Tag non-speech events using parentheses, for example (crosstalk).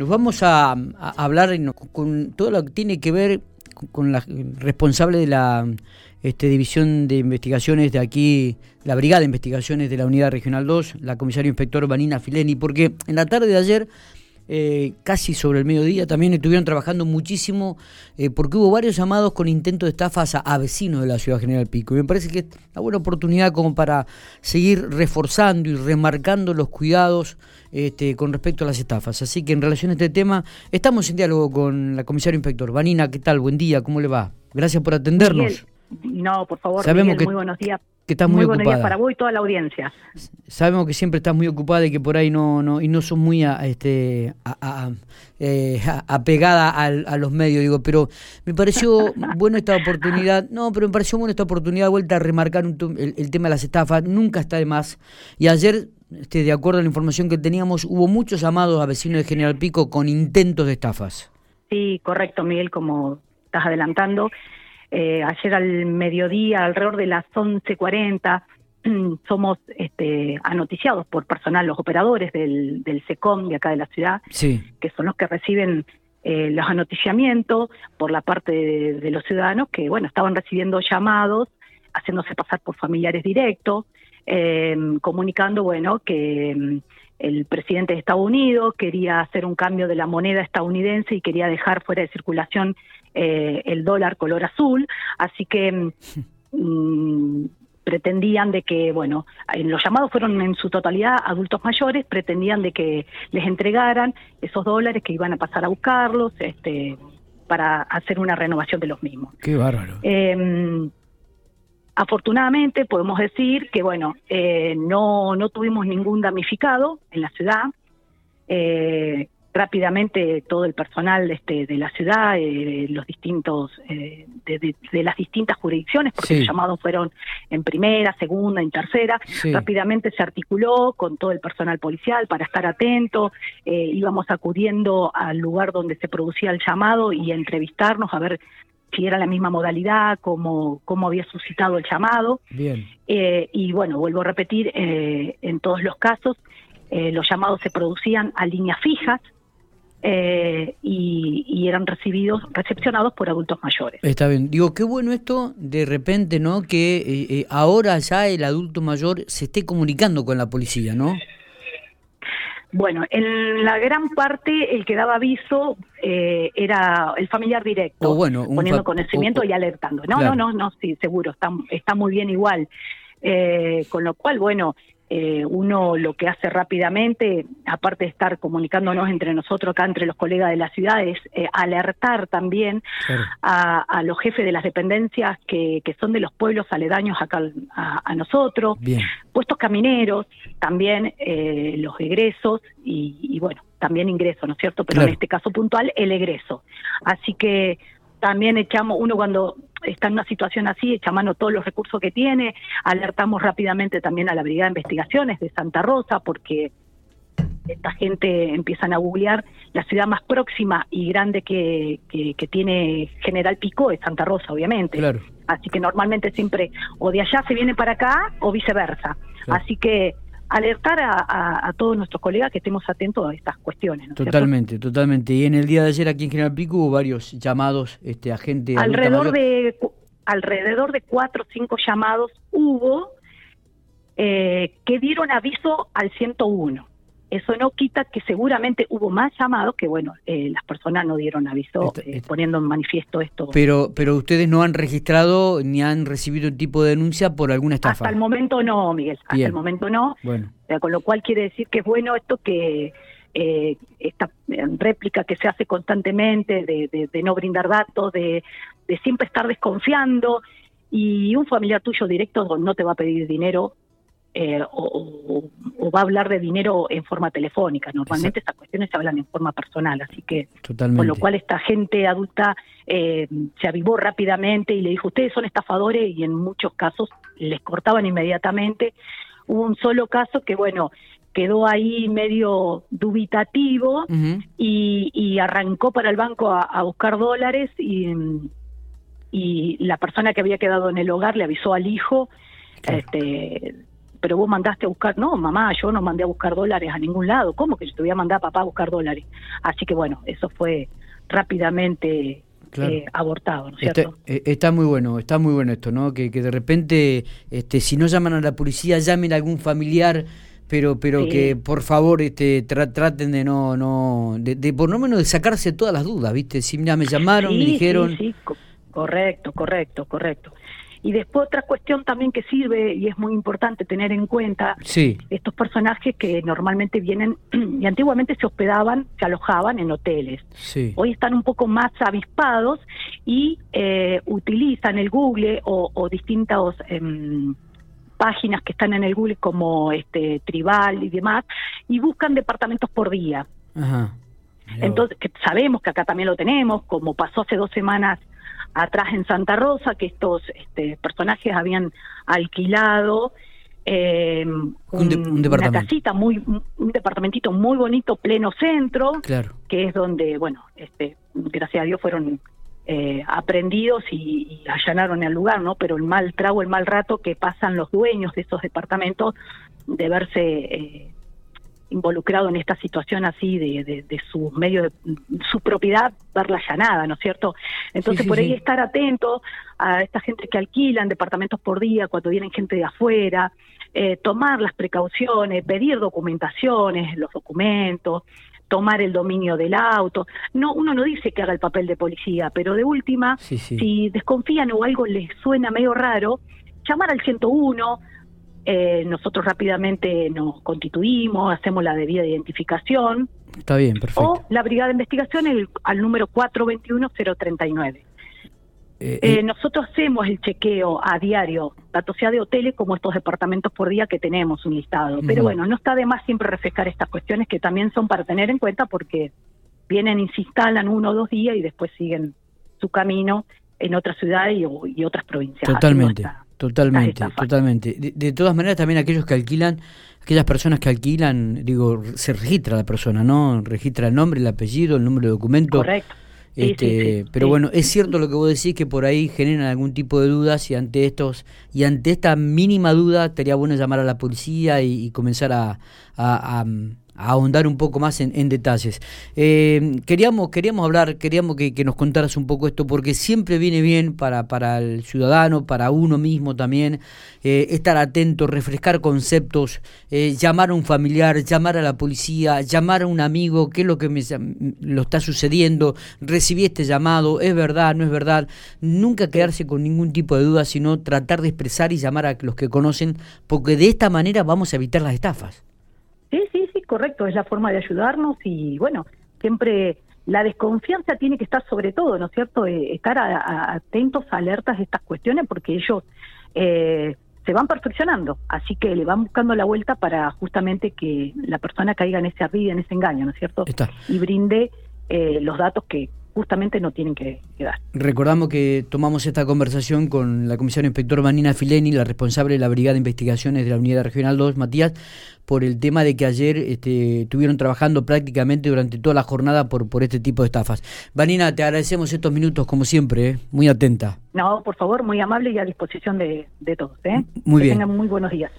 nos vamos a, hablar con todo lo que tiene que ver con la responsable de la este, División de Investigaciones de aquí, la Brigada de Investigaciones de la Unidad Regional 2, la comisario inspector Vanina Fileni, porque en la tarde de ayer eh, casi sobre el mediodía, también estuvieron trabajando muchísimo eh, porque hubo varios llamados con intentos de estafas a, vecinos de la ciudad General Pico. Y me parece que es una buena oportunidad como para seguir reforzando y remarcando los cuidados este, con respecto a las estafas. Así que en relación a este tema, estamos en diálogo con la comisario inspector. Vanina, ¿qué tal? Buen día, ¿cómo le va? Gracias por atendernos. no, por favor, Sabemos que... muy buenos días que estás muy, muy buenos días para vos y toda la audiencia. Sabemos que siempre estás muy ocupada y que por ahí no, no y no sos muy a, este, a, eh, apegada a, los medios, digo, pero me pareció (laughs) bueno esta oportunidad, no, pero me pareció buena esta oportunidad de vuelta a remarcar el, tema de las estafas, nunca está de más. Y ayer, este, de acuerdo a la información que teníamos, hubo muchos llamados a vecinos de General Pico con intentos de estafas. Sí, correcto, Miguel, como estás adelantando. Eh, ayer al mediodía, alrededor de las 11.40, (clears throat) somos este, anoticiados por personal, los operadores del, del SECOM de acá de la ciudad, que son los que reciben eh, los anoticiamientos por la parte de, los ciudadanos que, bueno, estaban recibiendo llamados, haciéndose pasar por familiares directos, eh, comunicando, bueno, que mm, el presidente de Estados Unidos quería hacer un cambio de la moneda estadounidense y quería dejar fuera de circulación eh, el dólar color azul, así que mm, pretendían de que, bueno, los llamados fueron en su totalidad adultos mayores, pretendían de que les entregaran esos dólares que iban a pasar a buscarlos, este, para hacer una renovación de los mismos. Qué bárbaro. Em, afortunadamente podemos decir que, bueno, eh, no, no tuvimos ningún damnificado en la ciudad. Eh, rápidamente todo el personal este, de la ciudad, eh, los distintos eh, de, las distintas jurisdicciones, porque los llamados fueron en primera, segunda, en tercera, rápidamente se articuló con todo el personal policial para estar atento, eh, íbamos acudiendo al lugar donde se producía el llamado y entrevistarnos a ver si era la misma modalidad, cómo, cómo había suscitado el llamado. Bien. y bueno, vuelvo a repetir, en todos los casos, los llamados se producían a líneas fijas, eh, y, eran recibidos, recepcionados por adultos mayores. Está bien. Digo, qué bueno esto de repente, ¿no? Que eh, eh, ahora ya el adulto mayor se esté comunicando con la policía, ¿no? Bueno, en la gran parte el que daba aviso era el familiar directo, bueno, poniendo conocimiento y alertando. No, no, no, no, sí, seguro, está, está muy bien igual. con lo cual, bueno, eh, uno lo que hace rápidamente, aparte de estar comunicándonos entre nosotros acá, entre los colegas de la ciudad, es eh, alertar también a, los jefes de las dependencias que, son de los pueblos aledaños acá a, nosotros, puestos camineros, también eh, los egresos y, bueno, también ingresos, ¿no es cierto? Pero en este caso puntual, el egreso. Así que también echamos, uno cuando está en una situación así, echa mano todos los recursos que tiene, alertamos rápidamente también a la Brigada de Investigaciones de Santa Rosa, porque esta gente empiezan a googlear la ciudad más próxima y grande que, que, tiene General Pico es Santa Rosa, obviamente. Claro. Así que normalmente siempre o de allá se viene para acá o viceversa. Así que alertar a, todos nuestros colegas que estemos atentos a estas cuestiones. totalmente, totalmente. Y en el día de ayer aquí en General Pico hubo varios llamados este, a gente... Alrededor de, alrededor de cuatro o cinco llamados hubo eh, que dieron aviso al 101. Eso no quita que seguramente hubo más llamados que, bueno, eh, las personas no dieron aviso eh, poniendo en manifiesto esto. Pero, pero ustedes no han registrado ni han recibido un tipo de denuncia por alguna estafa. Hasta el momento no, Miguel. Hasta el momento no. Bueno. con lo cual quiere decir que es bueno esto que eh, esta réplica que se hace constantemente de, de no brindar datos, de, de siempre estar desconfiando y un familiar tuyo directo no te va a pedir dinero eh, o, va a hablar de dinero en forma telefónica. Normalmente estas cuestiones se hablan en forma personal, así que con lo cual esta gente adulta eh, se avivó rápidamente y le dijo, ustedes son estafadores y en muchos casos les cortaban inmediatamente. Hubo un solo caso que, bueno, quedó ahí medio dubitativo y, arrancó para el banco a, buscar dólares y, y la persona que había quedado en el hogar le avisó al hijo este, pero vos mandaste a buscar, no, mamá, yo no mandé a buscar dólares a ningún lado, ¿cómo que yo te voy a mandar a papá a buscar dólares? Así que bueno, eso fue rápidamente eh, abortado, ¿no es cierto? Eh, está, muy bueno, está muy bueno esto, ¿no? Que, que de repente, este, si no llaman a la policía, llamen a algún familiar pero pero que por favor este traten de no no de, por lo menos de sacarse todas las dudas viste si mira me llamaron me dijeron sí, correcto correcto correcto y después otra cuestión también que sirve y es muy importante tener en cuenta estos personajes que normalmente vienen (clears throat) y antiguamente se hospedaban, se alojaban en hoteles. Hoy están un poco más avispados y eh, utilizan el Google o, o distintas em, páginas que están en el Google como este Tribal y demás y buscan departamentos por día. Entonces, que sabemos que acá también lo tenemos, como pasó hace dos semanas atrás en Santa Rosa, que estos este, personajes habían alquilado eh, un, una casita muy un departamentito muy bonito pleno centro que es donde bueno este gracias a Dios fueron eh, aprendidos y, allanaron el lugar no pero el mal trago el mal rato que pasan los dueños de esos departamentos de verse eh, involucrado en esta situación así de, de, de su medio, de su propiedad, verla allanada, ¿no es cierto? Entonces, por ahí estar atento a esta gente que alquilan departamentos por día cuando vienen gente de afuera, eh, tomar las precauciones, pedir documentaciones, los documentos, tomar el dominio del auto. No, uno no dice que haga el papel de policía, pero de última, si desconfían o algo les suena medio raro, llamar al 101, eh, nosotros rápidamente nos constituimos, hacemos la debida identificación. Está bien, perfecto. O la Brigada de Investigación el, al número 421-039. Eh, eh, eh, nosotros hacemos el chequeo a diario, tanto sea de hoteles como estos departamentos por día que tenemos un listado. Pero bueno, no está de más siempre refrescar estas cuestiones que también son para tener en cuenta porque vienen y se instalan uno o dos días y después siguen su camino en otras ciudades y, otras provincias. Totalmente. Totalmente, totalmente. De, todas maneras, también aquellos que alquilan, aquellas personas que alquilan, digo, se registra la persona, ¿no? Registra el nombre, el apellido, el número de documento. Correcto. Este, pero bueno, es cierto lo que vos decís que por ahí generan algún tipo de dudas y ante estos y ante esta mínima duda estaría bueno llamar a la policía y, comenzar a, ahondar un poco más en, detalles. Eh, queríamos, queríamos hablar, queríamos que, nos contaras un poco esto, porque siempre viene bien para, para el ciudadano, para uno mismo también, eh, estar atento, refrescar conceptos, eh, llamar a un familiar, llamar a la policía, llamar a un amigo, qué es lo que me lo está sucediendo, recibí este llamado, es verdad, no es verdad, nunca quedarse con ningún tipo de duda, sino tratar de expresar y llamar a los que conocen, porque de esta manera vamos a evitar las estafas. Correcto, es la forma de ayudarnos y bueno, siempre la desconfianza tiene que estar sobre todo, ¿no es cierto? Eh, estar atentos, alertas a estas cuestiones porque ellos eh, se van perfeccionando, así que le van buscando la vuelta para justamente que la persona caiga en ese arriba, en ese engaño, ¿no es cierto? Y brinde eh, los datos que justamente no tienen que, quedar. Recordamos que tomamos esta conversación con la comisaria inspector Vanina Fileni, la responsable de la Brigada de Investigaciones de la Unidad Regional 2, Matías, por el tema de que ayer este, estuvieron trabajando prácticamente durante toda la jornada por, por este tipo de estafas. Vanina, te agradecemos estos minutos, como siempre, ¿eh? muy atenta. No, por favor, muy amable y a disposición de, todos. ¿eh? Muy bien. Tengan muy buenos días.